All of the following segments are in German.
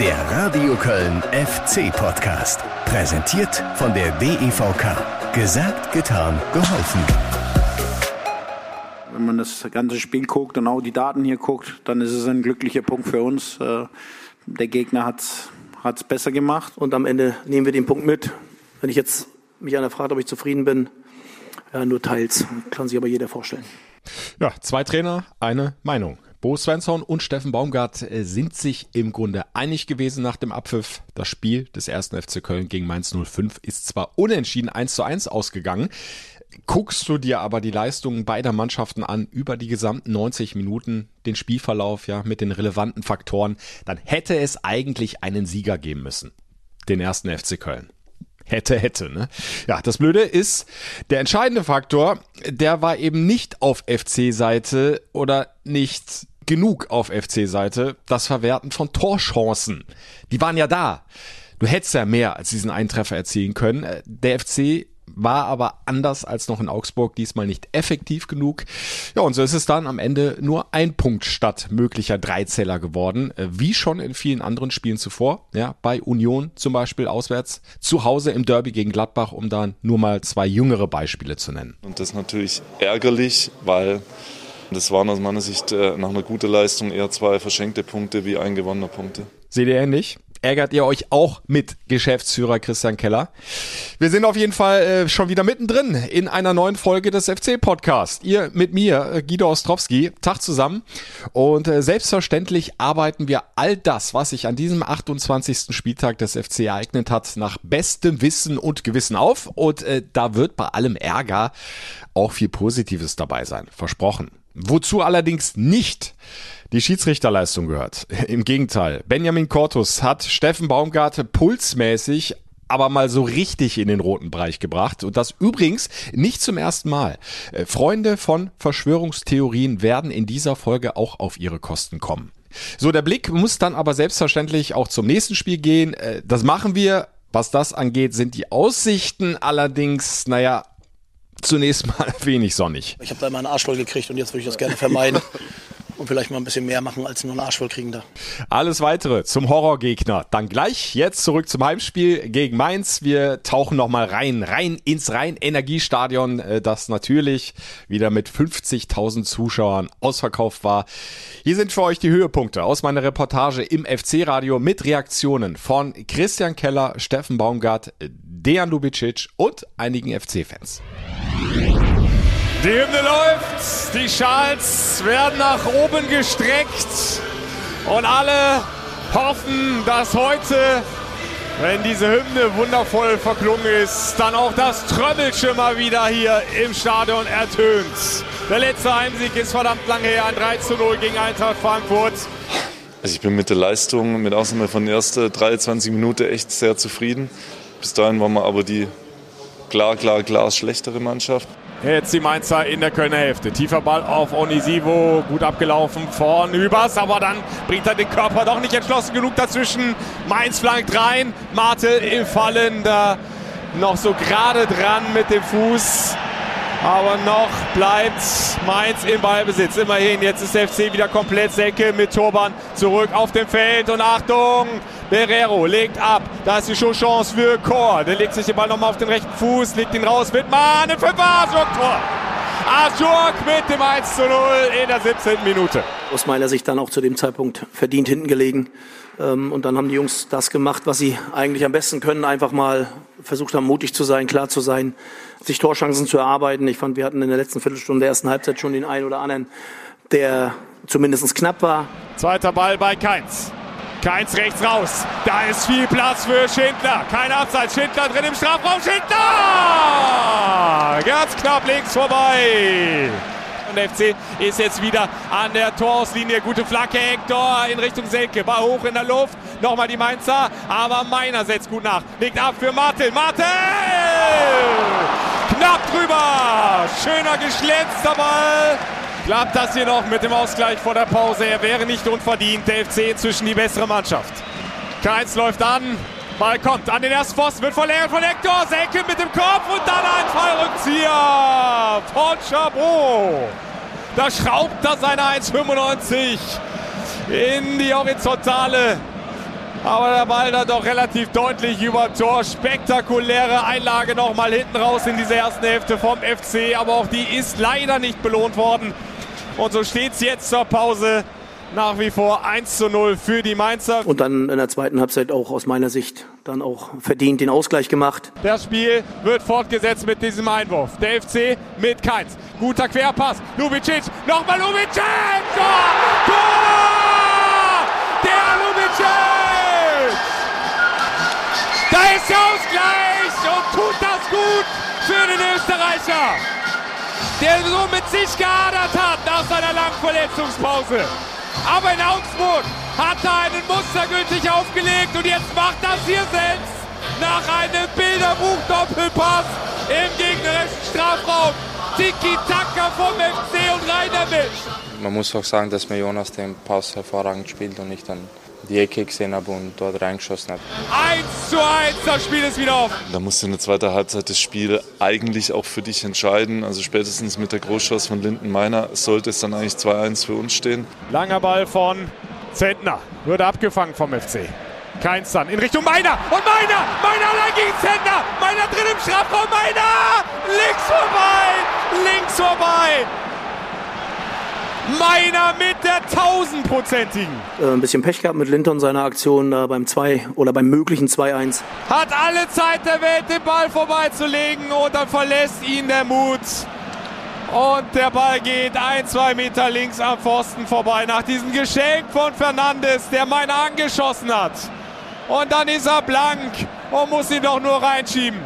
Der Radio Köln FC Podcast. Präsentiert von der DEVK. Gesagt, getan, geholfen. Wenn man das ganze Spiel guckt und auch die Daten hier guckt, dann ist es ein glücklicher Punkt für uns. Äh, der Gegner hat es besser gemacht. Und am Ende nehmen wir den Punkt mit. Wenn ich jetzt mich einer fragt, ob ich zufrieden bin, ja, nur teils. Kann sich aber jeder vorstellen. Ja, zwei Trainer, eine Meinung. Bo Svensson und Steffen Baumgart äh, sind sich im Grunde einig gewesen nach dem Abpfiff. Das Spiel des ersten FC Köln gegen Mainz 05 ist zwar unentschieden 1 zu 1 ausgegangen. Guckst du dir aber die Leistungen beider Mannschaften an über die gesamten 90 Minuten, den Spielverlauf ja mit den relevanten Faktoren, dann hätte es eigentlich einen Sieger geben müssen. Den ersten FC Köln hätte, hätte. Ne? Ja, das Blöde ist, der entscheidende Faktor, der war eben nicht auf FC-Seite oder nicht genug auf FC-Seite, das Verwerten von Torchancen. Die waren ja da. Du hättest ja mehr als diesen Eintreffer erzielen können. Der FC war aber anders als noch in Augsburg diesmal nicht effektiv genug. Ja, und so ist es dann am Ende nur ein Punkt statt möglicher Dreizähler geworden, äh, wie schon in vielen anderen Spielen zuvor. Ja, bei Union zum Beispiel auswärts, zu Hause im Derby gegen Gladbach, um dann nur mal zwei jüngere Beispiele zu nennen. Und das ist natürlich ärgerlich, weil das waren aus meiner Sicht äh, nach einer guten Leistung eher zwei verschenkte Punkte wie ein gewonnener Punkte. Seht ihr ähnlich? Ärgert ihr euch auch mit Geschäftsführer Christian Keller. Wir sind auf jeden Fall äh, schon wieder mittendrin in einer neuen Folge des FC-Podcasts. Ihr mit mir, äh, Guido Ostrowski, Tag zusammen. Und äh, selbstverständlich arbeiten wir all das, was sich an diesem 28. Spieltag des FC ereignet hat, nach bestem Wissen und Gewissen auf. Und äh, da wird bei allem Ärger auch viel Positives dabei sein. Versprochen. Wozu allerdings nicht die Schiedsrichterleistung gehört. Im Gegenteil, Benjamin Cortus hat Steffen Baumgarte pulsmäßig aber mal so richtig in den roten Bereich gebracht. Und das übrigens nicht zum ersten Mal. Äh, Freunde von Verschwörungstheorien werden in dieser Folge auch auf ihre Kosten kommen. So, der Blick muss dann aber selbstverständlich auch zum nächsten Spiel gehen. Äh, das machen wir. Was das angeht, sind die Aussichten allerdings, naja, zunächst mal wenig sonnig. Ich habe da immer einen Arsch voll gekriegt und jetzt würde ich das gerne vermeiden. und vielleicht mal ein bisschen mehr machen als nur einen Arsch voll kriegen da. Alles weitere zum Horrorgegner. Dann gleich jetzt zurück zum Heimspiel gegen Mainz. Wir tauchen nochmal rein, rein ins Rhein-Energiestadion, äh, das natürlich wieder mit 50.000 Zuschauern ausverkauft war. Hier sind für euch die Höhepunkte aus meiner Reportage im FC-Radio mit Reaktionen von Christian Keller, Steffen Baumgart, Dejan Lubicic und einigen FC-Fans. Die Hymne läuft, die Schals werden nach oben gestreckt und alle hoffen, dass heute, wenn diese Hymne wundervoll verklungen ist, dann auch das Trömmelchen mal wieder hier im Stadion ertönt. Der letzte Heimsieg ist verdammt lange her, ein 3 zu 0 gegen Eintracht Frankfurt. Also ich bin mit der Leistung, mit Ausnahme von der ersten 23 Minuten echt sehr zufrieden. Bis dahin waren wir aber die klar, klar, klar schlechtere Mannschaft. Jetzt die Mainzer in der Kölner Hälfte. Tiefer Ball auf Onisivo. Gut abgelaufen vorn übers, aber dann bringt er den Körper doch nicht entschlossen genug dazwischen. Mainz flankt rein. Martel im Fallen. Da noch so gerade dran mit dem Fuß. Aber noch bleibt Mainz im Ballbesitz. Immerhin, jetzt ist der FC wieder komplett Säcke mit Turban zurück auf dem Feld. Und Achtung, Berrero legt ab. Da ist die Chance für Chor. Der legt sich den Ball nochmal auf den rechten Fuß, legt ihn raus. Wittmann im Fünfer. Tor. Asjok mit dem 1 zu 0 in der 17. Minute. Aus meiner Sicht dann auch zu dem Zeitpunkt verdient hinten gelegen. Ähm, und dann haben die Jungs das gemacht, was sie eigentlich am besten können. Einfach mal versucht haben, mutig zu sein, klar zu sein, sich Torchancen zu erarbeiten. Ich fand, wir hatten in der letzten Viertelstunde der ersten Halbzeit schon den einen oder anderen, der zumindest knapp war. Zweiter Ball bei Keins. Keins rechts raus. Da ist viel Platz für Schindler. Kein Abseits. Schindler drin im Strafraum. Schindler! Ganz knapp links vorbei. Und FC ist jetzt wieder an der Torauslinie. Gute Flagge, Hector in Richtung Selke. Ball hoch in der Luft. Nochmal die Mainzer. Aber Meiner setzt gut nach. Legt ab für Martin. Martin! Knapp drüber. Schöner geschlänzter Ball klappt das hier noch mit dem Ausgleich vor der Pause. Er wäre nicht unverdient. Der FC inzwischen die bessere Mannschaft. Keins läuft an. Ball kommt an den ersten Pfosten, wird verlängert von Hector. Senke mit dem Kopf und dann ein Fallrückzieher von Chabot. Da schraubt er seine 1,95 in die Horizontale. Aber der Ball dann doch relativ deutlich über Tor. Spektakuläre Einlage nochmal hinten raus in dieser ersten Hälfte vom FC. Aber auch die ist leider nicht belohnt worden. Und so steht es jetzt zur Pause nach wie vor 1 zu 0 für die Mainzer. Und dann in der zweiten Halbzeit auch aus meiner Sicht dann auch verdient den Ausgleich gemacht. Das Spiel wird fortgesetzt mit diesem Einwurf. Der FC mit Keins. Guter Querpass. Lubicic. Nochmal Lubicic. Tor! Tor! Der Lubicic! Da ist der Ausgleich und tut das gut für den Österreicher, der so mit sich gehadert hat nach seiner langen Verletzungspause. Aber in Augsburg hat er einen Muster gültig aufgelegt und jetzt macht das hier selbst nach einem Bilderbuch-Doppelpass im gegnerischen Strafraum. Tiki-Taka vom FC und rein damit. Man muss auch sagen, dass mir Jonas den Pass hervorragend spielt und ich dann die Ecke gesehen habe und dort reingeschossen habe. 1 zu 1, das Spiel ist wieder auf. Da musst du in der zweiten Halbzeit das Spiel eigentlich auch für dich entscheiden. Also spätestens mit der Großchance von Linden Meiner sollte es dann eigentlich 2-1 für uns stehen. Langer Ball von Zentner, wird abgefangen vom FC. Keins dann in Richtung Meiner und Meiner, Meiner allein gegen Zentner, Meiner drin im Strafraum, Meiner, links vorbei, links vorbei. Meiner mit der tausendprozentigen. Äh, ein bisschen Pech gehabt mit Linton seiner Aktion äh, beim 2 oder beim möglichen 2-1. Hat alle Zeit der Welt, den Ball vorbeizulegen und dann verlässt ihn der Mut. Und der Ball geht ein, zwei Meter links am Pfosten vorbei nach diesem Geschenk von Fernandes, der Meiner angeschossen hat. Und dann ist er blank und muss ihn doch nur reinschieben.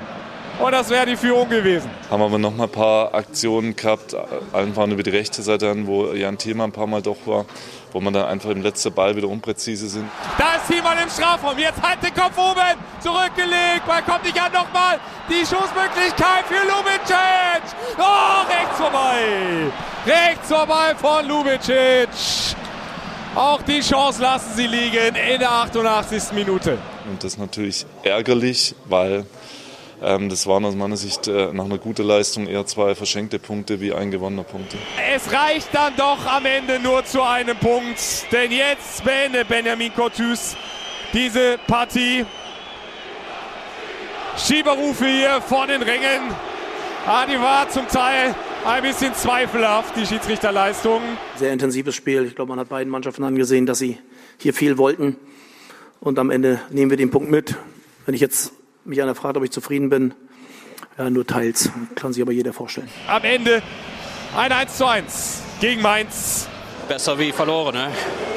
Und das wäre die Führung gewesen. Haben aber noch mal ein paar Aktionen gehabt, einfach über die rechte Seite an, wo Jan Thielmann ein paar Mal doch war, wo man dann einfach im letzten Ball wieder unpräzise sind. Da ist Thielmann im Strafraum, jetzt halt den Kopf oben, zurückgelegt, Ball kommt nicht an, nochmal die Schussmöglichkeit für Lubicic. Oh, rechts vorbei, rechts vorbei von Lubicic. Auch die Chance lassen sie liegen in der 88. Minute. Und das ist natürlich ärgerlich, weil das waren aus meiner Sicht äh, nach einer guten Leistung eher zwei verschenkte Punkte wie ein gewonnener Punkt. Es reicht dann doch am Ende nur zu einem Punkt, denn jetzt beendet Benjamin Cotus diese Partie. Schieberrufe hier vor den Rängen. Ah, die war zum Teil ein bisschen zweifelhaft, die Schiedsrichterleistung. Sehr intensives Spiel. Ich glaube, man hat beiden Mannschaften angesehen, dass sie hier viel wollten. Und am Ende nehmen wir den Punkt mit. Wenn ich jetzt mich einer fragt, ob ich zufrieden bin, ja, nur teils. Kann sich aber jeder vorstellen. Am Ende ein 1 zu 1 gegen Mainz. Besser wie verloren. Ne?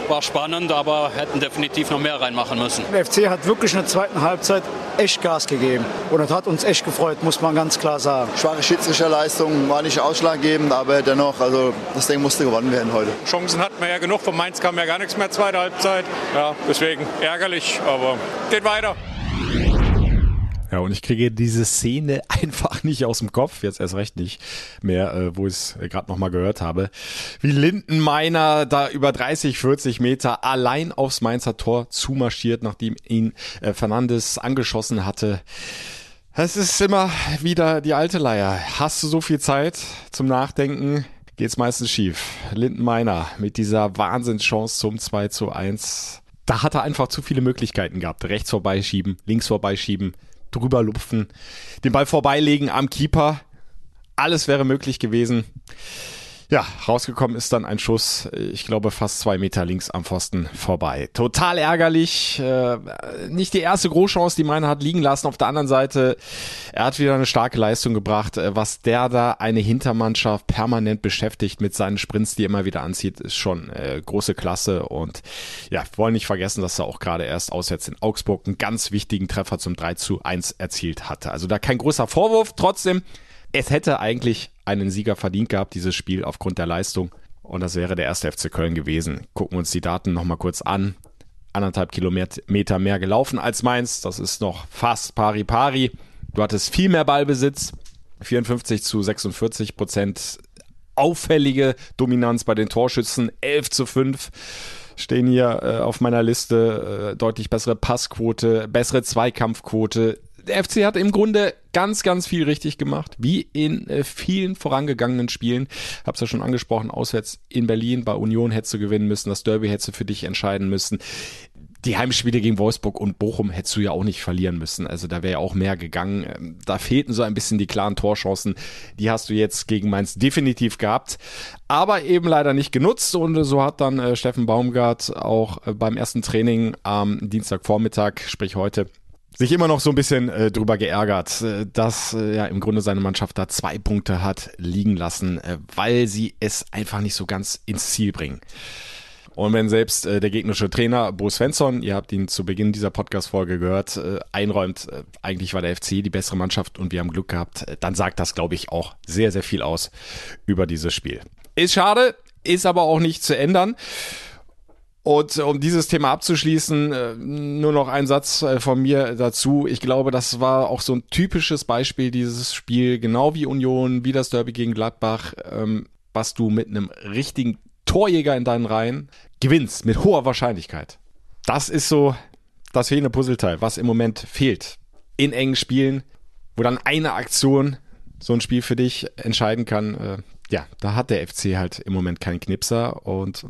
War spannend, aber hätten definitiv noch mehr reinmachen müssen. Der FC hat wirklich in der zweiten Halbzeit echt Gas gegeben. Und das hat uns echt gefreut, muss man ganz klar sagen. Schwache Schiedsrichterleistung war nicht ausschlaggebend, aber dennoch, also das Ding musste gewonnen werden heute. Chancen hatten wir ja genug. Von Mainz kam ja gar nichts mehr zweite Halbzeit. Ja, deswegen ärgerlich, aber geht weiter. Ja, und ich kriege diese Szene einfach nicht aus dem Kopf, jetzt erst recht nicht mehr, äh, wo ich es gerade nochmal gehört habe, wie Lindenmeiner da über 30, 40 Meter allein aufs Mainzer Tor zumarschiert, nachdem ihn äh, Fernandes angeschossen hatte. Es ist immer wieder die alte Leier. Hast du so viel Zeit zum Nachdenken? Geht's meistens schief. Lindenmeiner mit dieser Wahnsinnschance zum 2 zu 1. Da hat er einfach zu viele Möglichkeiten gehabt. Rechts vorbeischieben, links vorbeischieben, drüber lupfen, den Ball vorbeilegen am Keeper. Alles wäre möglich gewesen. Ja, rausgekommen ist dann ein Schuss, ich glaube fast zwei Meter links am Pfosten vorbei. Total ärgerlich. Äh, nicht die erste Großchance, die Meiner hat liegen lassen. Auf der anderen Seite, er hat wieder eine starke Leistung gebracht. Äh, was der da eine Hintermannschaft permanent beschäftigt mit seinen Sprints, die er immer wieder anzieht, ist schon äh, große Klasse. Und ja, wollen nicht vergessen, dass er auch gerade erst auswärts in Augsburg einen ganz wichtigen Treffer zum 3 zu 1 erzielt hatte. Also da kein großer Vorwurf. Trotzdem, es hätte eigentlich einen Sieger verdient gehabt, dieses Spiel aufgrund der Leistung. Und das wäre der erste FC Köln gewesen. Gucken wir uns die Daten nochmal kurz an. Anderthalb Kilometer mehr gelaufen als Mainz. Das ist noch fast pari pari. Du hattest viel mehr Ballbesitz. 54 zu 46 Prozent. Auffällige Dominanz bei den Torschützen. 11 zu 5 stehen hier äh, auf meiner Liste. Äh, deutlich bessere Passquote, bessere Zweikampfquote der FC hat im Grunde ganz, ganz viel richtig gemacht, wie in äh, vielen vorangegangenen Spielen. Hab's ja schon angesprochen, auswärts in Berlin, bei Union hättest du gewinnen müssen, das Derby hättest du für dich entscheiden müssen. die Heimspiele gegen Wolfsburg und Bochum hättest du ja auch nicht verlieren müssen. Also da wäre ja auch mehr gegangen. Ähm, da fehlten so ein bisschen die klaren Torchancen. Die hast du jetzt gegen Mainz definitiv gehabt, aber eben leider nicht genutzt. Und so hat dann äh, Steffen Baumgart auch äh, beim ersten Training am Dienstagvormittag, sprich heute, sich immer noch so ein bisschen äh, drüber geärgert, äh, dass äh, ja im Grunde seine Mannschaft da zwei Punkte hat liegen lassen, äh, weil sie es einfach nicht so ganz ins Ziel bringen. Und wenn selbst äh, der gegnerische Trainer Bo Svensson, ihr habt ihn zu Beginn dieser Podcast-Folge gehört, äh, einräumt, äh, eigentlich war der FC die bessere Mannschaft und wir haben Glück gehabt, äh, dann sagt das, glaube ich, auch sehr, sehr viel aus über dieses Spiel. Ist schade, ist aber auch nicht zu ändern. Und um dieses Thema abzuschließen, äh, nur noch ein Satz äh, von mir dazu. Ich glaube, das war auch so ein typisches Beispiel dieses Spiel, genau wie Union, wie das Derby gegen Gladbach, ähm, was du mit einem richtigen Torjäger in deinen Reihen gewinnst mit hoher Wahrscheinlichkeit. Das ist so das fehlende Puzzleteil, was im Moment fehlt. In engen Spielen, wo dann eine Aktion so ein Spiel für dich entscheiden kann. Ja, da hat der FC halt im Moment keinen Knipser und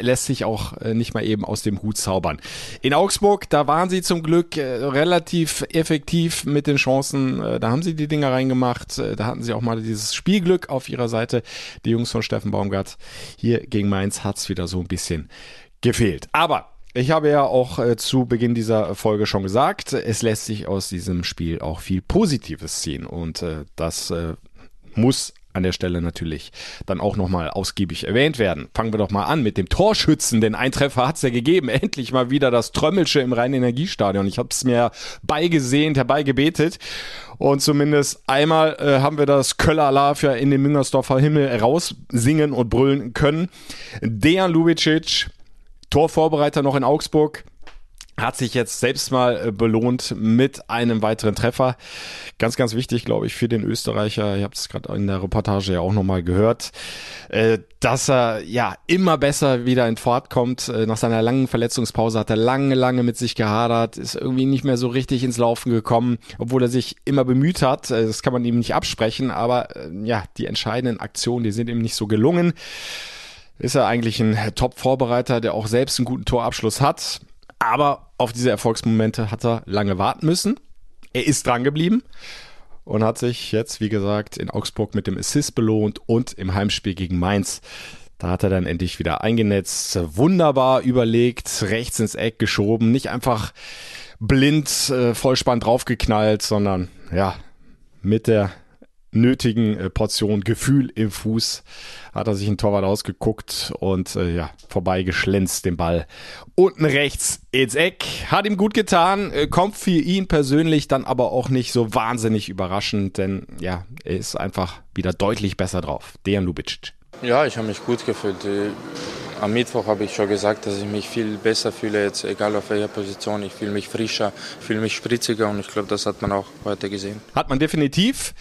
lässt sich auch äh, nicht mal eben aus dem Hut zaubern. In Augsburg, da waren sie zum Glück äh, relativ effektiv mit den Chancen. Äh, da haben sie die Dinger reingemacht. Da hatten sie auch mal dieses Spielglück auf ihrer Seite. Die Jungs von Steffen Baumgart. Hier gegen Mainz hat's wieder so ein bisschen gefehlt. Aber ich habe ja auch zu Beginn dieser Folge schon gesagt, es lässt sich aus diesem Spiel auch viel Positives ziehen und das äh, muss an der Stelle natürlich dann auch nochmal ausgiebig erwähnt werden. Fangen wir doch mal an mit dem Torschützen, denn ein Treffer hat's ja gegeben. Endlich mal wieder das Trömmelsche im Rhein-Energiestadion. Ich habe es mir beigesehnt, herbeigebetet. Und zumindest einmal äh, haben wir das Köller Alarv ja in den Müngersdorfer Himmel raussingen und brüllen können. Dejan Lubicic, Torvorbereiter noch in Augsburg, hat sich jetzt selbst mal äh, belohnt mit einem weiteren Treffer. Ganz, ganz wichtig, glaube ich, für den Österreicher. Ihr habt es gerade in der Reportage ja auch nochmal gehört, äh, dass er ja immer besser wieder in Fahrt kommt. Äh, nach seiner langen Verletzungspause hat er lange, lange mit sich gehadert, ist irgendwie nicht mehr so richtig ins Laufen gekommen, obwohl er sich immer bemüht hat. Das kann man ihm nicht absprechen, aber ja, die entscheidenden Aktionen, die sind ihm nicht so gelungen. Ist er eigentlich ein Top-Vorbereiter, der auch selbst einen guten Torabschluss hat aber auf diese Erfolgsmomente hat er lange warten müssen. Er ist dran geblieben und hat sich jetzt, wie gesagt, in Augsburg mit dem Assist belohnt und im Heimspiel gegen Mainz. Da hat er dann endlich wieder eingenetzt, wunderbar überlegt, rechts ins Eck geschoben, nicht einfach blind äh, Vollspann draufgeknallt, sondern ja, mit der nötigen äh, Portion Gefühl im Fuß hat er sich ein Torwart ausgeguckt und äh, ja, vorbeigeschlänzt den Ball unten rechts ins Eck. Hat ihm gut getan, äh, kommt für ihn persönlich dann aber auch nicht so wahnsinnig überraschend, denn ja, er ist einfach wieder deutlich besser drauf. Dejan Lubicic. Ja, ich habe mich gut gefühlt. Äh, am Mittwoch habe ich schon gesagt, dass ich mich viel besser fühle, jetzt egal auf welcher Position. Ich fühle mich frischer, fühle mich spritziger und ich glaube, das hat man auch heute gesehen. Hat man definitiv.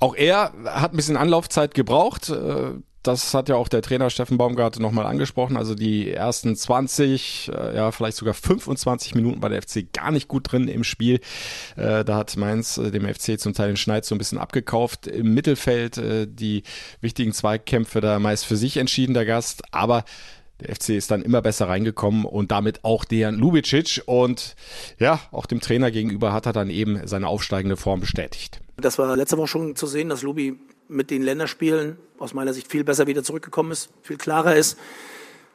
Auch er hat ein bisschen Anlaufzeit gebraucht. Äh, das hat ja auch der Trainer Steffen Baumgart nochmal angesprochen. Also die ersten 20, äh, ja, vielleicht sogar 25 Minuten war der FC gar nicht gut drin im Spiel. Äh, da hat Mainz dem FC zum Teil den Schneid so ein bisschen abgekauft. Im Mittelfeld die wichtigen Zweikämpfe da meist für sich entschieden, der Gast. Aber der FC ist dann immer besser reingekommen und damit auch Dejan Lubicic. Und ja, auch dem Trainer gegenüber hat er dann eben seine aufsteigende Form bestätigt. Das war letzte Woche schon zu sehen, dass Lubi mit den Länderspielen aus meiner Sicht viel besser wieder zurückgekommen ist, viel klarer ist.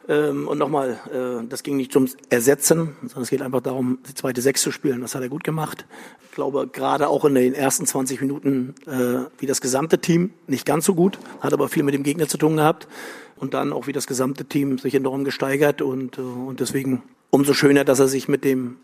Ähm, und nochmal, äh, das ging nicht ums Ersetzen, sondern es geht einfach darum, die zweite Sechs zu spielen. Das hat er gut gemacht. Ich glaube, gerade auch in den ersten 20 Minuten äh, wie das gesamte Team, nicht ganz so gut, hat aber viel mit dem Gegner zu tun gehabt. Und dann auch wie das gesamte Team sich enorm gesteigert und, äh, und deswegen umso schöner, dass er sich mit dem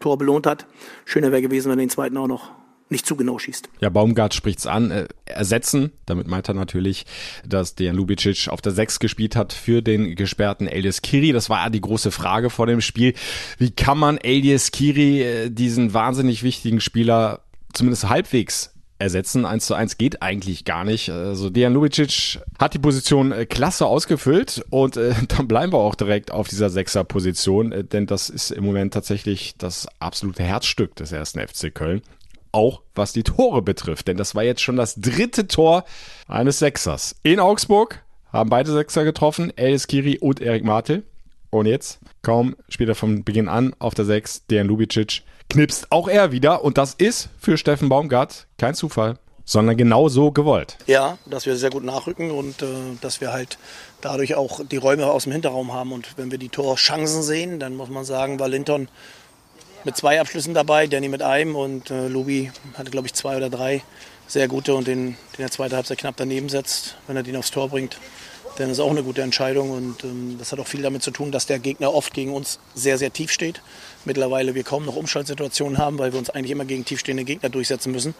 Tor belohnt hat. Schöner wäre gewesen, wenn er den zweiten auch noch nicht zu genau schießt. Ja, Baumgart spricht's an. Äh, ersetzen, damit meint er natürlich, dass Dejan Lubicic auf der 6 gespielt hat für den gesperrten Elias Kiri. Das war ja die große Frage vor dem Spiel. Wie kann man Elias Kiri, äh, diesen wahnsinnig wichtigen Spieler, zumindest halbwegs ersetzen. 1 zu 1 geht eigentlich gar nicht. Also Dejan Lubicic hat die Position äh, klasse ausgefüllt und äh, dann bleiben wir auch direkt auf dieser Sechser-Position, äh, denn das ist im Moment tatsächlich das absolute Herzstück des ersten FC Köln auch was die Tore betrifft. Denn das war jetzt schon das dritte Tor eines Sechsers. In Augsburg haben beide Sechser getroffen, Elis Kiri und Erik Martel. Und jetzt, kaum spielt er von Beginn an auf der 6, Dejan Lubicic knipst auch er wieder. Und das ist für Steffen Baumgart kein Zufall, sondern genau so gewollt. Ja, dass wir sehr gut nachrücken und äh, dass wir halt dadurch auch die Räume aus dem Hinterraum haben. Und wenn wir die Torchancen sehen, dann muss man sagen, war Linton mit zwei Abschlüssen dabei, Danny mit einem und äh, Lubi hatte, glaube ich, zwei oder drei sehr gute und den, den der zweite Halbzeit knapp daneben setzt, wenn er den aufs Tor bringt dann ist auch eine gute Entscheidung. Und ähm, das hat auch viel damit zu tun, dass der Gegner oft gegen uns sehr, sehr tief steht. Mittlerweile wir kaum noch Umschaltsituationen haben, weil wir uns eigentlich immer gegen tiefstehende Gegner durchsetzen müssen.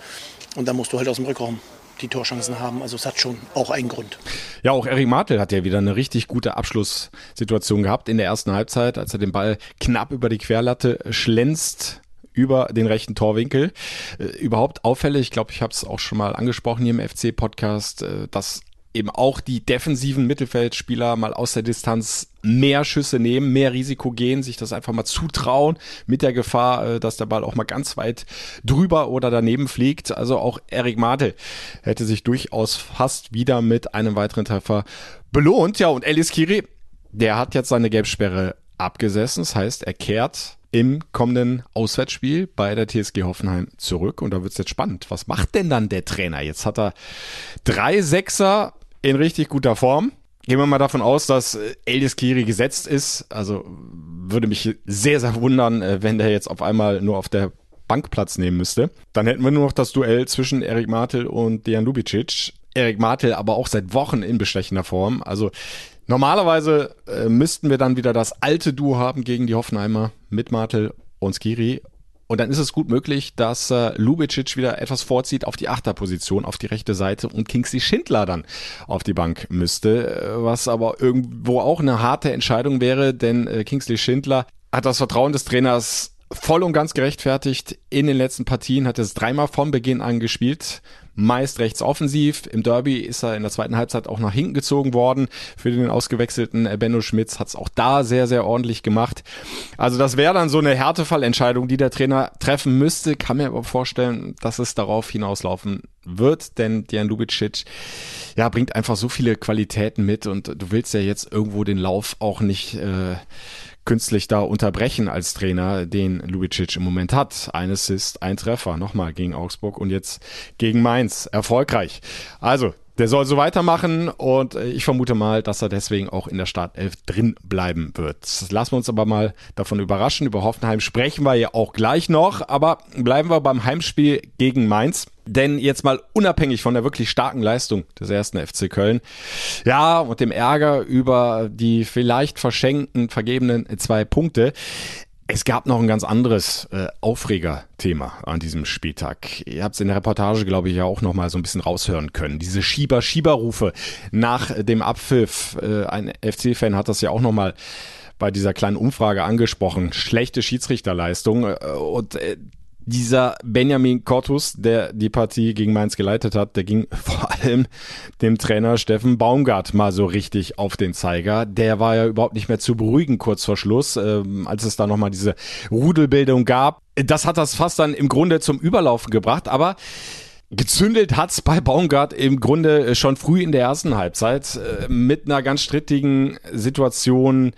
Und da musst du halt aus dem Rückraum die Torchancen haben. Also es hat schon auch einen Grund. Ja, auch Erik Martel hat ja wieder eine richtig gute Abschlusssituation gehabt in der ersten Halbzeit, als er den Ball knapp über die Querlatte schlänzt über den rechten Torwinkel. Äh, überhaupt auffällig, ich glaube, ich habe es auch schon mal angesprochen hier im FC-Podcast, äh, dass eben auch die defensiven Mittelfeldspieler mal aus der Distanz mehr Schüsse nehmen, mehr Risiko gehen, sich das einfach mal zutrauen mit der Gefahr, äh, dass der Ball auch mal ganz weit drüber oder daneben fliegt. Also auch Erik Mate hätte sich durchaus fast wieder mit einem weiteren Treffer belohnt. Ja, und Elis Kiri, der hat jetzt seine Gelbsperre abgesessen. Das heißt, er kehrt im kommenden Auswärtsspiel bei der TSG Hoffenheim zurück. Und da wird es jetzt spannend. Was macht denn dann der Trainer? Jetzt hat er drei Sechser in richtig guter Form. Gehen wir mal davon aus, dass äh, Eldis Kiri gesetzt ist. Also würde mich sehr, sehr wundern, äh, wenn der jetzt auf einmal nur auf der Bank Platz nehmen müsste. Dann hätten wir nur noch das Duell zwischen Erik Martel und Dejan Lubicic. Erik Martel aber auch seit Wochen in bestechender Form. Also normalerweise äh, müssten wir dann wieder das alte Duo haben gegen die Hoffenheimer mit Martel und Skiri. Und dann ist es gut möglich, dass äh, Lubicic wieder etwas vorzieht auf die Achterposition, auf die rechte Seite und Kingsley Schindler dann auf die Bank müsste, äh, was aber irgendwo auch eine harte Entscheidung wäre, denn äh, Kingsley Schindler hat das Vertrauen des Trainers voll und ganz gerechtfertigt. In den letzten Partien hat er es dreimal von Beginn an gespielt meist rechts offensiv. Im Derby ist er in der zweiten Halbzeit auch nach hinten gezogen worden. Für den ausgewechselten Benno Schmitz hat es auch da sehr, sehr ordentlich gemacht. Also das wäre dann so eine Härtefallentscheidung, die der Trainer treffen müsste. Kann mir aber vorstellen, dass es darauf hinauslaufen wird, denn Dian Lubicic ja, bringt einfach so viele Qualitäten mit und du willst ja jetzt irgendwo den Lauf auch nicht äh, künstlich da unterbrechen als Trainer, den Lubicic im Moment hat. Ein Assist, ein Treffer, nochmal gegen Augsburg und jetzt gegen Mainz. Erfolgreich. Also, der soll so weitermachen und äh, ich vermute mal, dass er deswegen auch in der Startelf drin bleiben wird. Lassen wir uns aber mal davon überraschen. Über Hoffenheim sprechen wir ja auch gleich noch, aber bleiben wir beim Heimspiel gegen Mainz. Denn jetzt mal unabhängig von der wirklich starken Leistung des ersten FC Köln, ja, und dem Ärger über die vielleicht verschenkten, vergebenen zwei Punkte, es gab noch ein ganz anderes äh, Aufregerthema an diesem Spieltag. Ihr habt es in der Reportage, glaube ich, ja auch noch mal so ein bisschen raushören können. Diese Schieber-Schieber-Rufe nach dem Abpfiff. Äh, ein FC-Fan hat das ja auch noch mal bei dieser kleinen Umfrage angesprochen. Schlechte Schiedsrichterleistung. Äh, und äh, dieser Benjamin Cortus, der die Partie gegen Mainz geleitet hat, der ging vor allem dem Trainer Steffen Baumgart mal so richtig auf den Zeiger. Der war ja überhaupt nicht mehr zu beruhigen kurz vor Schluss, ähm, als es da nochmal diese Rudelbildung gab. Das hat das fast dann im Grunde zum Überlaufen gebracht, aber Gezündelt hat's bei Baumgart im Grunde schon früh in der ersten Halbzeit äh, mit einer ganz strittigen Situation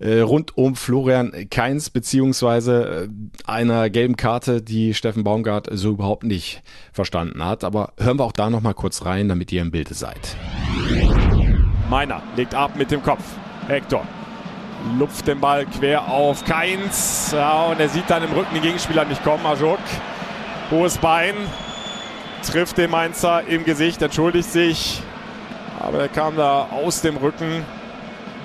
äh, rund um Florian Keins beziehungsweise äh, einer gelben Karte, die Steffen Baumgart so überhaupt nicht verstanden hat. Aber hören wir auch da noch mal kurz rein, damit ihr im Bilde seid. Meiner legt ab mit dem Kopf. Hector lupft den Ball quer auf Keins. Ja, und er sieht dann im Rücken den Gegenspieler nicht kommen. Ajok, hohes Bein, trifft den Mainzer im Gesicht, entschuldigt sich. Aber er kam da aus dem Rücken.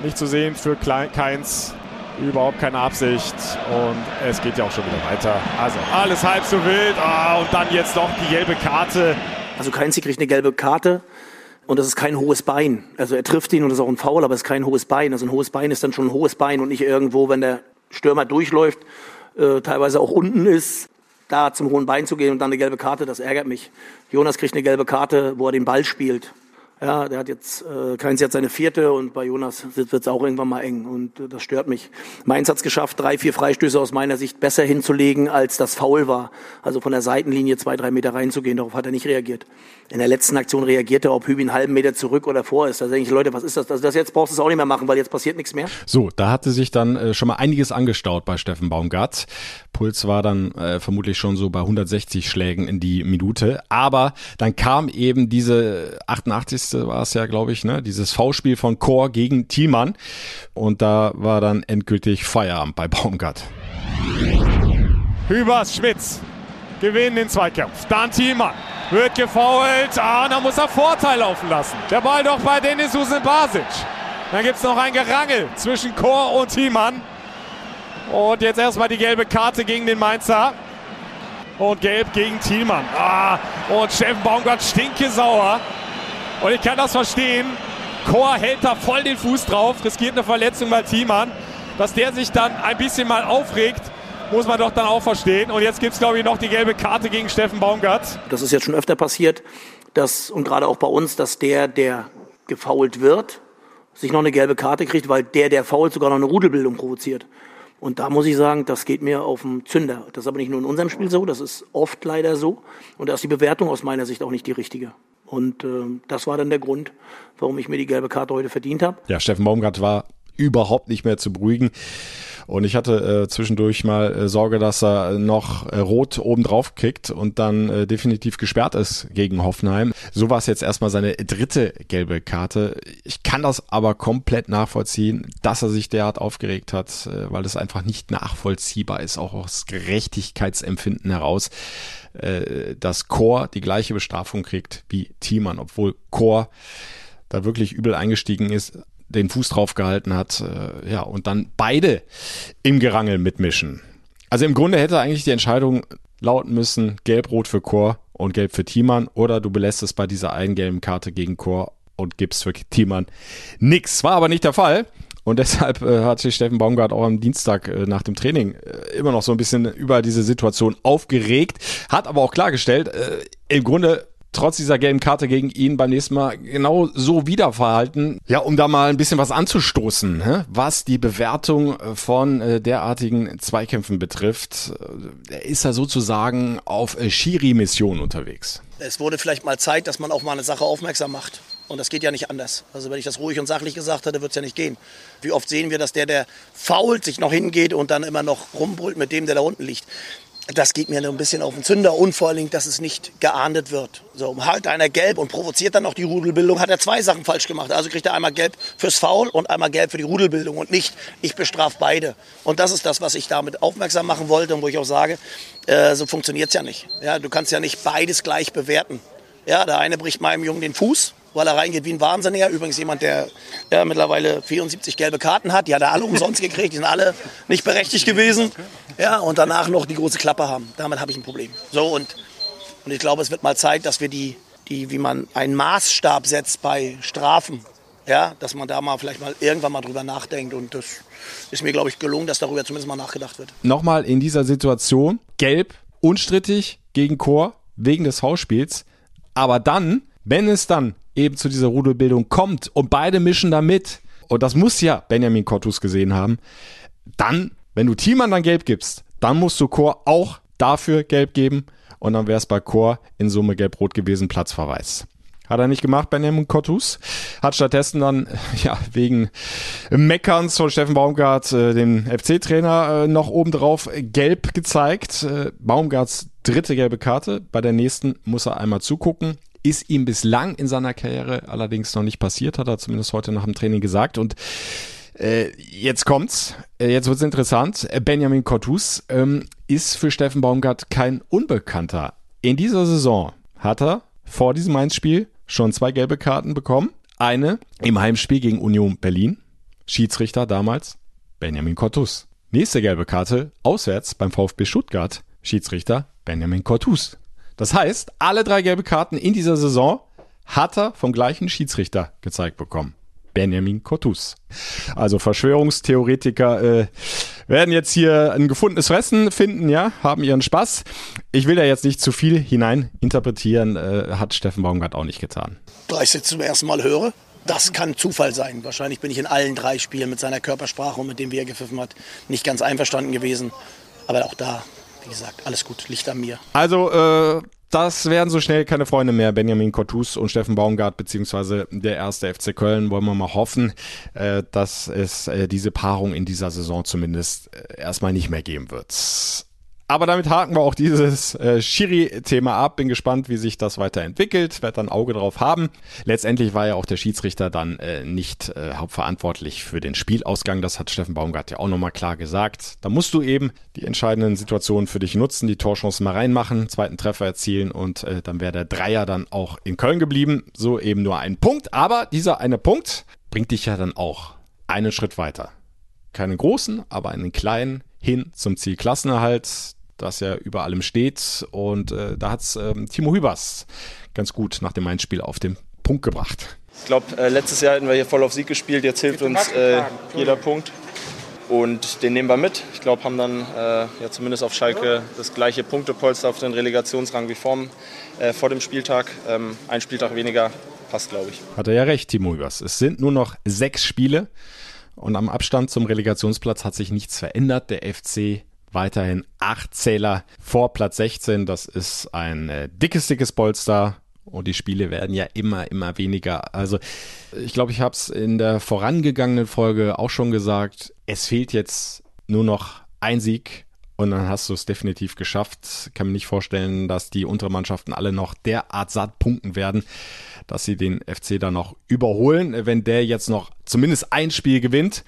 Nicht zu sehen für Keins. Überhaupt keine Absicht. Und es geht ja auch schon wieder weiter. Also alles halb so wild. Ah, und dann jetzt noch die gelbe Karte. Also Keins kriegt eine gelbe Karte. Und das ist kein hohes Bein. Also er trifft ihn und das ist auch ein Foul, aber es ist kein hohes Bein. Also ein hohes Bein ist dann schon ein hohes Bein und nicht irgendwo, wenn der Stürmer durchläuft, äh, teilweise auch unten ist da zum hohen Bein zu gehen und dann eine gelbe Karte, das ärgert mich. Jonas kriegt eine gelbe Karte, wo er den Ball spielt. Ja, der hat jetzt, äh, Keins jetzt seine vierte und bei Jonas wird es auch irgendwann mal eng und äh, das stört mich. Mainz hat es geschafft, drei, vier Freistöße aus meiner Sicht besser hinzulegen, als das faul war. Also von der Seitenlinie zwei, drei Meter reinzugehen, darauf hat er nicht reagiert. In der letzten Aktion reagiert er, ob Hübi einen halben Meter zurück oder vor ist. Da denke ich, Leute, was ist das? Also das jetzt brauchst du es auch nicht mehr machen, weil jetzt passiert nichts mehr. So, da hatte sich dann äh, schon mal einiges angestaut bei Steffen Baumgart. Puls war dann äh, vermutlich schon so bei 160 Schlägen in die Minute. Aber dann kam eben diese 88. war es ja, glaube ich, ne? Dieses V-Spiel von Chor gegen Thielmann. Und da war dann endgültig Feierabend bei Baumgart. Hübers, Schmitz gewinnen den Zweikampf. Dann Thielmann wird gefoult. Ah, da muss er Vorteil laufen lassen. Der Ball doch bei Denis Usen Basic. Dann gibt es noch ein Gerangel zwischen Chor und Thiemann. Und jetzt erstmal die gelbe Karte gegen den Mainzer. Und gelb gegen Thielmann. Ah, und Steffen Baumgart stinke sauer. Und ich kann das verstehen. Chor hält da voll den Fuß drauf, riskiert eine Verletzung bei Thielmann. Dass der sich dann ein bisschen mal aufregt, muss man doch dann auch verstehen. Und jetzt gibt es, glaube ich, noch die gelbe Karte gegen Steffen Baumgart. Das ist jetzt schon öfter passiert, dass, und gerade auch bei uns, dass der, der gefault wird, sich noch eine gelbe Karte kriegt, weil der, der fault, sogar noch eine Rudelbildung provoziert. Und da muss ich sagen, das geht mir auf den Zünder. Das ist aber nicht nur in unserem Spiel so, das ist oft leider so. Und da ist die Bewertung aus meiner Sicht auch nicht die richtige. Und äh, das war dann der Grund, warum ich mir die gelbe Karte heute verdient habe. Ja, Steffen Baumgart war überhaupt nicht mehr zu beruhigen. Und ich hatte äh, zwischendurch mal äh, Sorge, dass er noch äh, rot oben drauf kickt und dann äh, definitiv gesperrt ist gegen Hoffenheim. So war es jetzt erstmal seine dritte gelbe Karte. Ich kann das aber komplett nachvollziehen, dass er sich derart aufgeregt hat, äh, weil es einfach nicht nachvollziehbar ist, auch aus Gerechtigkeitsempfinden heraus, äh, dass Chor die gleiche Bestrafung kriegt wie Thiemann, obwohl Chor da wirklich übel eingestiegen ist den Fuß drauf gehalten hat, äh, ja, und dann beide im Gerangel mitmischen. Also im Grunde hätte eigentlich die Entscheidung lauten müssen, gelb-rot für Chor und gelb für Thiemann oder du belässt es bei dieser einen gelben Karte gegen Chor und gibst für Thiemann nix. War aber nicht der Fall. Und deshalb äh, hat sich Steffen Baumgart auch am Dienstag äh, nach dem Training äh, immer noch so ein bisschen über diese Situation aufgeregt, hat aber auch klargestellt, äh, im Grunde trotz dieser gelben Karte gegen ihn beim nächsten Mal genau so wieder verhalten. Ja, um da mal ein bisschen was anzustoßen, was die Bewertung von äh, derartigen Zweikämpfen betrifft. Ist er sozusagen auf äh, Schiri-Mission unterwegs. Es wurde vielleicht mal Zeit, dass man auch mal eine Sache aufmerksam macht. Und das geht ja nicht anders. Also wenn ich das ruhig und sachlich gesagt hätte, wird es ja nicht gehen. Wie oft sehen wir, dass der, der fault, sich noch hingeht und dann immer noch rumbrüllt mit dem, der da unten liegt das geht mir nur ein bisschen auf den Zünder und vor allen Dingen, dass es nicht geahndet wird. So, halt einer gelb und provoziert dann noch die Rudelbildung, hat er zwei Sachen falsch gemacht. Also kriegt er einmal gelb fürs Foul und einmal gelb für die Rudelbildung und nicht, ich bestrafe beide. Und das ist das, was ich damit aufmerksam machen wollte und wo ich auch sage, äh, so funktioniert es ja nicht. Ja, du kannst ja nicht beides gleich bewerten. Ja, der eine bricht meinem Jungen den Fuß weil er reingeht wie ein Wahnsinniger. Übrigens jemand, der ja, mittlerweile 74 gelbe Karten hat. Die hat er alle umsonst gekriegt. Die sind alle nicht berechtigt gewesen. Ja, und danach noch die große Klappe haben. Damit habe ich ein Problem. So, und, und ich glaube, es wird mal Zeit, dass wir die, die, wie man einen Maßstab setzt bei Strafen, ja, dass man da mal vielleicht mal irgendwann mal drüber nachdenkt. Und das ist mir, glaube ich, gelungen, dass darüber zumindest mal nachgedacht wird. Nochmal in dieser Situation, gelb, unstrittig gegen Chor, wegen des Hausspiels. Aber dann, wenn es dann eben zu dieser Rudelbildung kommt und beide mischen da mit, und das muss ja Benjamin Cortus gesehen haben, dann, wenn du Thiemann dann gelb gibst, dann musst du Chor auch dafür gelb geben und dann wäre es bei Chor in Summe gelb-rot gewesen, Platzverweis. Hat er nicht gemacht, Benjamin Cortus. Hat stattdessen dann, ja, wegen Meckerns von Steffen Baumgart, äh, dem FC-Trainer, äh, noch obendrauf gelb gezeigt. Äh, Baumgarts dritte gelbe Karte. Bei der nächsten muss er einmal zugucken. Ist ihm bislang in seiner Karriere allerdings noch nicht passiert, hat er zumindest heute nach dem Training gesagt. Und äh, jetzt kommt's, äh, jetzt wird's interessant. Benjamin Cortus ähm, ist für Steffen Baumgart kein Unbekannter. In dieser Saison hat er vor diesem Mainz-Spiel schon zwei gelbe Karten bekommen. Eine im Heimspiel gegen Union Berlin. Schiedsrichter damals Benjamin Cortus. Nächste gelbe Karte auswärts beim VfB Stuttgart. Schiedsrichter Benjamin Cortus. Das heißt, alle drei gelbe Karten in dieser Saison hat er vom gleichen Schiedsrichter gezeigt bekommen. Benjamin Cotus. Also Verschwörungstheoretiker äh, werden jetzt hier ein gefundenes Fressen finden, ja, haben ihren Spaß. Ich will da jetzt nicht zu viel hinein interpretieren, äh, hat Steffen Baumgart auch nicht getan. Da ich es zum ersten Mal höre, das kann Zufall sein. Wahrscheinlich bin ich in allen drei Spielen mit seiner Körpersprache und mit dem, wie er gepfiffen hat, nicht ganz einverstanden gewesen. Aber auch da, wie gesagt, alles gut, Licht an mir. Also, äh, das werden so schnell keine Freunde mehr. Benjamin Cortus und Steffen Baumgart, beziehungsweise der erste FC Köln. Wollen wir mal hoffen, äh, dass es äh, diese Paarung in dieser Saison zumindest äh, erstmal nicht mehr geben wird. Aber damit haken wir auch dieses äh, Schiri-Thema ab. Bin gespannt, wie sich das weiterentwickelt. Werd dann Auge drauf haben. Letztendlich war ja auch der Schiedsrichter dann äh, nicht äh, hauptverantwortlich für den Spielausgang. Das hat Steffen Baumgart ja auch nochmal klar gesagt. Da musst du eben die entscheidenden Situationen für dich nutzen, die Torchancen mal reinmachen, zweiten Treffer erzielen und äh, dann wäre der Dreier dann auch in Köln geblieben. So eben nur ein Punkt. Aber dieser eine Punkt bringt dich ja dann auch einen Schritt weiter. Keinen großen, aber einen kleinen hin zum Ziel Klassenerhalt das ja über allem steht. Und äh, da hat's ähm, Timo Hübers ganz gut nach dem Mainz-Spiel auf den Punkt gebracht. Ich glaube, äh, letztes Jahr hätten wir hier voll auf Sieg gespielt. Jetzt hilft uns äh, jeder Punkt. Und den nehmen wir mit. Ich glaube, haben dann äh, ja zumindest auf Schalke das gleiche Punktepolster auf den Relegationsrang wie vorm, äh, vor dem Spieltag. Ähm, ein Spieltag weniger passt, glaube ich. Hat er ja recht, Timo Hübers. Es sind nur noch sechs Spiele. Und am Abstand zum Relegationsplatz hat sich nichts verändert. Der FC weiterhin acht Zähler vor Platz 16. Das ist ein äh, dickes, dickes Polster. Und die Spiele werden ja immer, immer weniger. Also ich glaube, ich habe es in der vorangegangenen Folge auch schon gesagt. Es fehlt jetzt nur noch ein Sieg und dann hast du es definitiv geschafft. Kann mir nicht vorstellen, dass die unteren Mannschaften alle noch derart satt punkten werden, dass sie den FC dann noch überholen, wenn der jetzt noch zumindest ein Spiel gewinnt.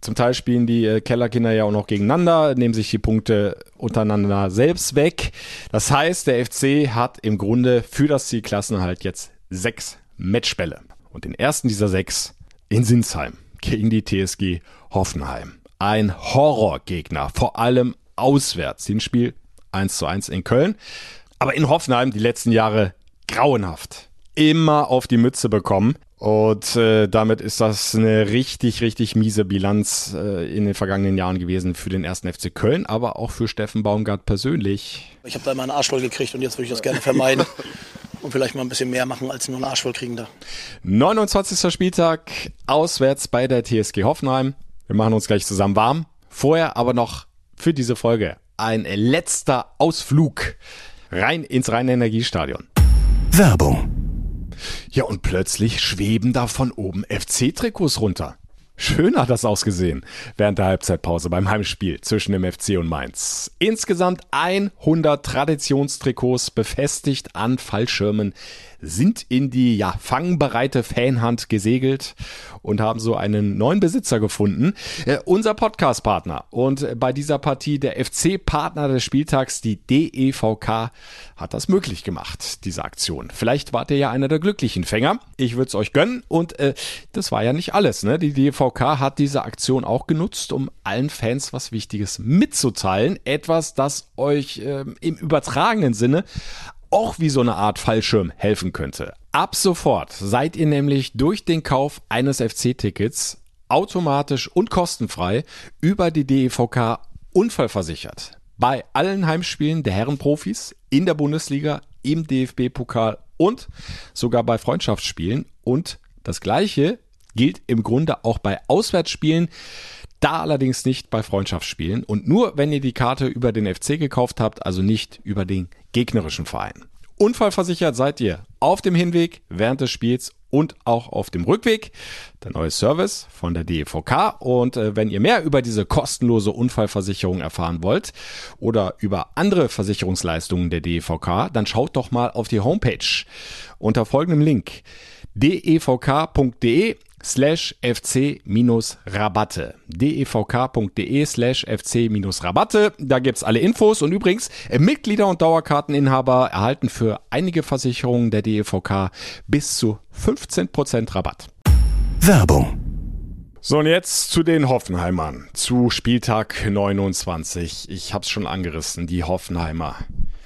Zum Teil spielen die äh, Kellerkinder ja auch noch gegeneinander, nehmen sich die Punkte untereinander selbst weg. Das heißt, der FC hat im Grunde für das Ziel Klassenhalt jetzt sechs Matchbälle. Und den ersten dieser sechs in Sinsheim gegen die TSG Hoffenheim. Ein Horrorgegner, vor allem auswärts. Hinspiel 1 zu 1 in Köln. Aber in Hoffenheim die letzten Jahre grauenhaft immer auf die Mütze bekommen. Und äh, damit ist das eine richtig, richtig miese Bilanz äh, in den vergangenen Jahren gewesen für den ersten FC Köln, aber auch für Steffen Baumgart persönlich. Ich habe da immer einen Arsch voll gekriegt und jetzt würde ich das gerne vermeiden und vielleicht mal ein bisschen mehr machen als nur einen Arsch voll kriegen da. 29. Spieltag auswärts bei der TSG Hoffenheim. Wir machen uns gleich zusammen warm. Vorher aber noch für diese Folge ein letzter Ausflug rein ins Rhein-Energiestadion. Werbung ja, und plötzlich schweben da von oben FC-Trikots runter. Schön hat das ausgesehen während der Halbzeitpause beim Heimspiel zwischen dem FC und Mainz. Insgesamt 100 Traditionstrikots befestigt an Fallschirmen sind in die ja fangbereite Fanhand gesegelt und haben so einen neuen Besitzer gefunden. Äh, unser Podcast-Partner und bei dieser Partie der FC-Partner des Spieltags, die DEVK, hat das möglich gemacht, diese Aktion. Vielleicht wart ihr ja einer der glücklichen Fänger. Ich würde es euch gönnen und äh, das war ja nicht alles. Ne? Die DEVK hat diese Aktion auch genutzt, um allen Fans was Wichtiges mitzuteilen. Etwas, das euch äh, im übertragenen Sinne auch wie so eine Art Fallschirm helfen könnte. Ab sofort seid ihr nämlich durch den Kauf eines FC-Tickets automatisch und kostenfrei über die DEVK unfallversichert. Bei allen Heimspielen der Herrenprofis in der Bundesliga, im DFB-Pokal und sogar bei Freundschaftsspielen. Und das gleiche gilt im Grunde auch bei Auswärtsspielen. Da allerdings nicht bei Freundschaftsspielen und nur wenn ihr die Karte über den FC gekauft habt, also nicht über den gegnerischen Verein. Unfallversichert seid ihr auf dem Hinweg, während des Spiels und auch auf dem Rückweg. Der neue Service von der DEVK. Und äh, wenn ihr mehr über diese kostenlose Unfallversicherung erfahren wollt oder über andere Versicherungsleistungen der DEVK, dann schaut doch mal auf die Homepage unter folgendem Link devk.de slash fc-rabatte. devk.de slash fc-rabatte. Da gibt's alle Infos und übrigens, äh, Mitglieder und Dauerkarteninhaber erhalten für einige Versicherungen der DEVK bis zu 15% Rabatt. Werbung so, und jetzt zu den Hoffenheimern. Zu Spieltag 29. Ich hab's schon angerissen, die Hoffenheimer.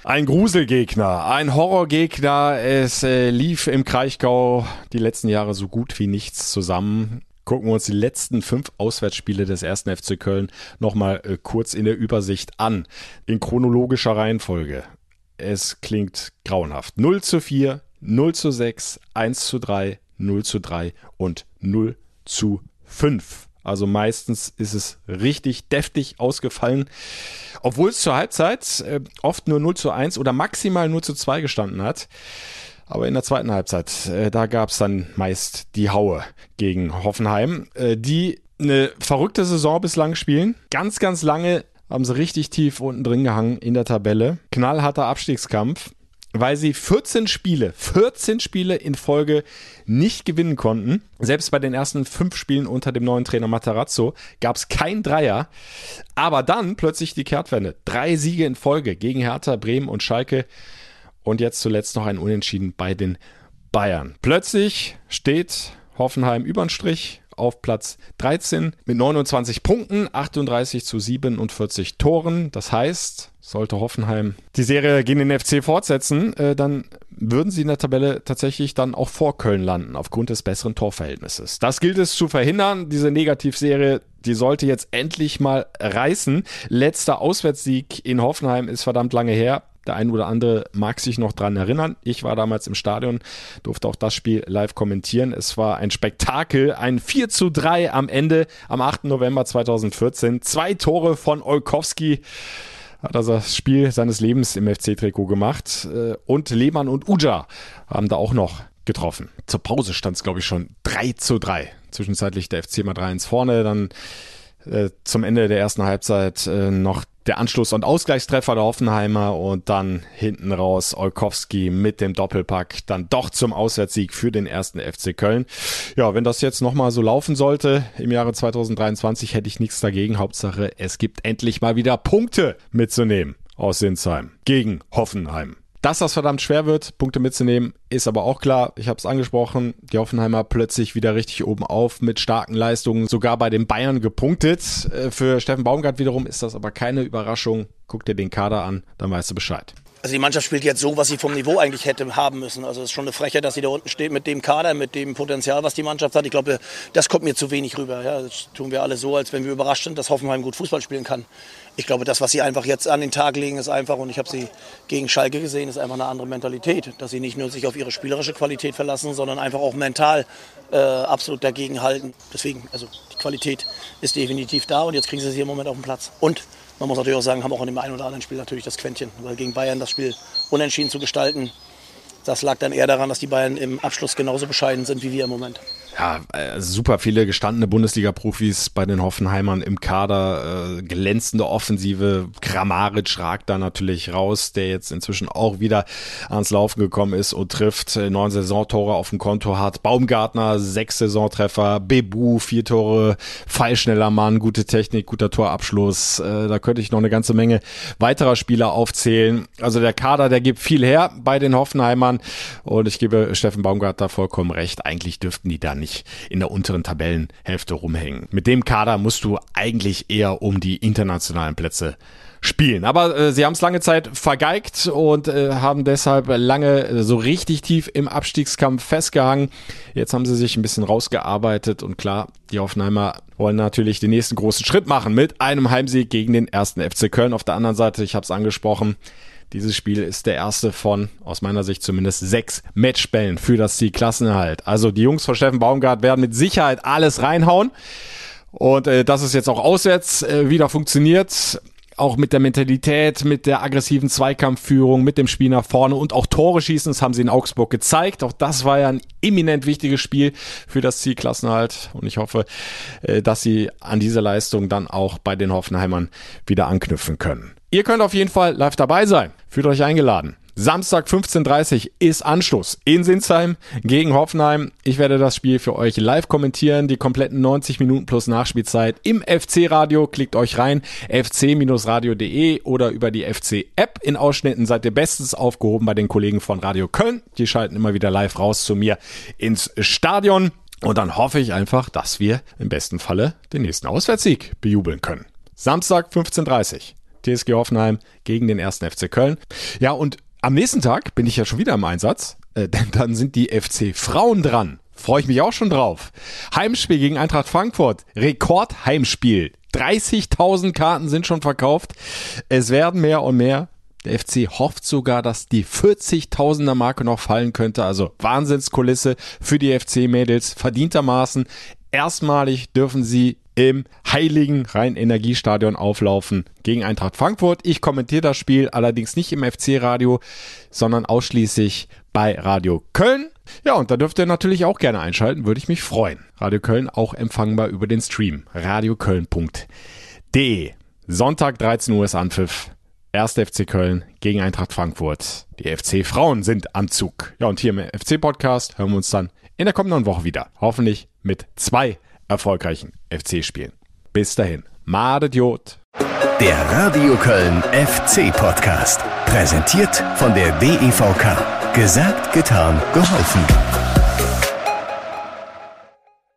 Ein Gruselgegner, ein Horrorgegner. Es äh, lief im Kraichgau die letzten Jahre so gut wie nichts zusammen. gucken wir uns die letzten fünf Auswärtsspiele des ersten FC Köln nochmal äh, kurz in der Übersicht an. In chronologischer Reihenfolge. Es klingt grauenhaft. 0 zu 4, 0 zu 6, 1 zu 3, 0 zu 3 und 0 zu 5. Also meistens ist es richtig deftig ausgefallen, obwohl es zur Halbzeit äh, oft nur 0 zu 1 oder maximal 0 zu 2 gestanden hat. Aber in der zweiten Halbzeit, äh, da gab es dann meist die Haue gegen Hoffenheim, äh, die eine verrückte Saison bislang spielen. Ganz, ganz lange haben sie richtig tief unten drin gehangen in der Tabelle. Knallharter Abstiegskampf weil sie 14 Spiele, 14 Spiele in Folge nicht gewinnen konnten. Selbst bei den ersten fünf Spielen unter dem neuen Trainer Matarazzo gab es kein Dreier. Aber dann plötzlich die Kehrtwende. Drei Siege in Folge gegen Hertha, Bremen und Schalke. Und jetzt zuletzt noch ein Unentschieden bei den Bayern. Plötzlich steht Hoffenheim über den Strich auf Platz 13 mit 29 Punkten, 38 zu 47 Toren. Das heißt, sollte Hoffenheim die Serie gegen den FC fortsetzen, äh, dann würden sie in der Tabelle tatsächlich dann auch vor Köln landen, aufgrund des besseren Torverhältnisses. Das gilt es zu verhindern. Diese Negativserie, die sollte jetzt endlich mal reißen. Letzter Auswärtssieg in Hoffenheim ist verdammt lange her. Der ein oder andere mag sich noch dran erinnern. Ich war damals im Stadion, durfte auch das Spiel live kommentieren. Es war ein Spektakel, ein 4 zu 3 am Ende am 8. November 2014. Zwei Tore von Olkowski hat also das Spiel seines Lebens im FC-Trikot gemacht. Äh, und Lehmann und Uja haben da auch noch getroffen. Zur Pause stand es, glaube ich, schon 3 zu 3. Zwischenzeitlich der FC mal 3-1 vorne, dann äh, zum Ende der ersten Halbzeit äh, noch der Anschluss- und Ausgleichstreffer der Hoffenheimer und dann hinten raus Olkowski mit dem Doppelpack dann doch zum Auswärtssieg für den ersten FC Köln. Ja, wenn das jetzt nochmal so laufen sollte im Jahre 2023, hätte ich nichts dagegen. Hauptsache, es gibt endlich mal wieder Punkte mitzunehmen aus Sinsheim gegen Hoffenheim. Dass das verdammt schwer wird, Punkte mitzunehmen, ist aber auch klar. Ich habe es angesprochen, die Hoffenheimer plötzlich wieder richtig oben auf mit starken Leistungen, sogar bei den Bayern gepunktet. Äh, für Steffen Baumgart wiederum ist das aber keine Überraschung. Guck dir den Kader an, dann weißt du Bescheid. Also die Mannschaft spielt jetzt so, was sie vom Niveau eigentlich hätte haben müssen. Also es ist schon eine Frechheit, dass sie da unten steht mit dem Kader, mit dem Potenzial, was die Mannschaft hat. Ich glaube, das kommt mir zu wenig rüber. Ja, das tun wir alle so, als wenn wir überrascht sind, dass Hoffenheim gut Fußball spielen kann. Ich glaube, das, was sie einfach jetzt an den Tag legen, ist einfach, und ich habe sie gegen Schalke gesehen, ist einfach eine andere Mentalität. Dass sie nicht nur sich auf ihre spielerische Qualität verlassen, sondern einfach auch mental äh, absolut dagegen halten. Deswegen, also die Qualität ist definitiv da und jetzt kriegen sie sie im Moment auf den Platz. Und man muss natürlich auch sagen, haben auch in dem einen oder anderen Spiel natürlich das Quäntchen. Weil gegen Bayern das Spiel unentschieden zu gestalten, das lag dann eher daran, dass die Bayern im Abschluss genauso bescheiden sind wie wir im Moment ja, äh, super viele gestandene Bundesliga-Profis bei den Hoffenheimern im Kader, äh, glänzende Offensive. Kramaric ragt da natürlich raus, der jetzt inzwischen auch wieder ans Laufen gekommen ist und trifft. Äh, neun Saisontore auf dem Konto hat. Baumgartner, sechs Saisontreffer. Bebu, vier Tore. Fallschneller Mann, gute Technik, guter Torabschluss. Äh, da könnte ich noch eine ganze Menge weiterer Spieler aufzählen. Also der Kader, der gibt viel her bei den Hoffenheimern und ich gebe Steffen Baumgartner vollkommen recht. Eigentlich dürften die da nicht in der unteren Tabellenhälfte rumhängen. Mit dem Kader musst du eigentlich eher um die internationalen Plätze spielen. Aber äh, sie haben es lange Zeit vergeigt und äh, haben deshalb lange äh, so richtig tief im Abstiegskampf festgehangen. Jetzt haben sie sich ein bisschen rausgearbeitet und klar, die Hoffenheimer wollen natürlich den nächsten großen Schritt machen mit einem Heimsieg gegen den ersten FC Köln. Auf der anderen Seite, ich habe es angesprochen, dieses Spiel ist der erste von, aus meiner Sicht zumindest, sechs Matchbällen für das Ziel Klassenerhalt. Also die Jungs von Steffen Baumgart werden mit Sicherheit alles reinhauen. Und äh, dass es jetzt auch auswärts äh, wieder funktioniert, auch mit der Mentalität, mit der aggressiven Zweikampfführung, mit dem Spiel nach vorne und auch Tore schießen, das haben sie in Augsburg gezeigt. Auch das war ja ein eminent wichtiges Spiel für das Ziel Klassenhalt. Und ich hoffe, äh, dass sie an diese Leistung dann auch bei den Hoffenheimern wieder anknüpfen können. Ihr könnt auf jeden Fall live dabei sein. Fühlt euch eingeladen. Samstag 15.30 Uhr ist Anschluss in Sinsheim gegen Hoffenheim. Ich werde das Spiel für euch live kommentieren, die kompletten 90 Minuten plus Nachspielzeit im FC-Radio. Klickt euch rein, fc-radio.de oder über die FC-App. In Ausschnitten seid ihr bestens aufgehoben bei den Kollegen von Radio Köln. Die schalten immer wieder live raus zu mir ins Stadion. Und dann hoffe ich einfach, dass wir im besten Falle den nächsten Auswärtssieg bejubeln können. Samstag 15.30 Uhr. TSG Hoffenheim gegen den ersten FC Köln. Ja, und am nächsten Tag bin ich ja schon wieder im Einsatz, äh, denn dann sind die FC Frauen dran. freue ich mich auch schon drauf. Heimspiel gegen Eintracht Frankfurt. Rekordheimspiel. 30.000 Karten sind schon verkauft. Es werden mehr und mehr. Der FC hofft sogar, dass die 40.000er Marke noch fallen könnte. Also Wahnsinnskulisse für die FC-Mädels. Verdientermaßen. Erstmalig dürfen sie im heiligen Rhein-Energiestadion auflaufen gegen Eintracht Frankfurt. Ich kommentiere das Spiel allerdings nicht im FC-Radio, sondern ausschließlich bei Radio Köln. Ja, und da dürft ihr natürlich auch gerne einschalten, würde ich mich freuen. Radio Köln auch empfangbar über den Stream radioköln.de. Sonntag 13 Uhr ist Anpfiff. 1. FC Köln gegen Eintracht Frankfurt. Die FC Frauen sind am Zug. Ja, und hier im FC Podcast hören wir uns dann in der kommenden Woche wieder. Hoffentlich mit zwei erfolgreichen FC-Spielen. Bis dahin, Madet Jod. Der Radio Köln FC Podcast. Präsentiert von der DEVK. Gesagt, getan, geholfen.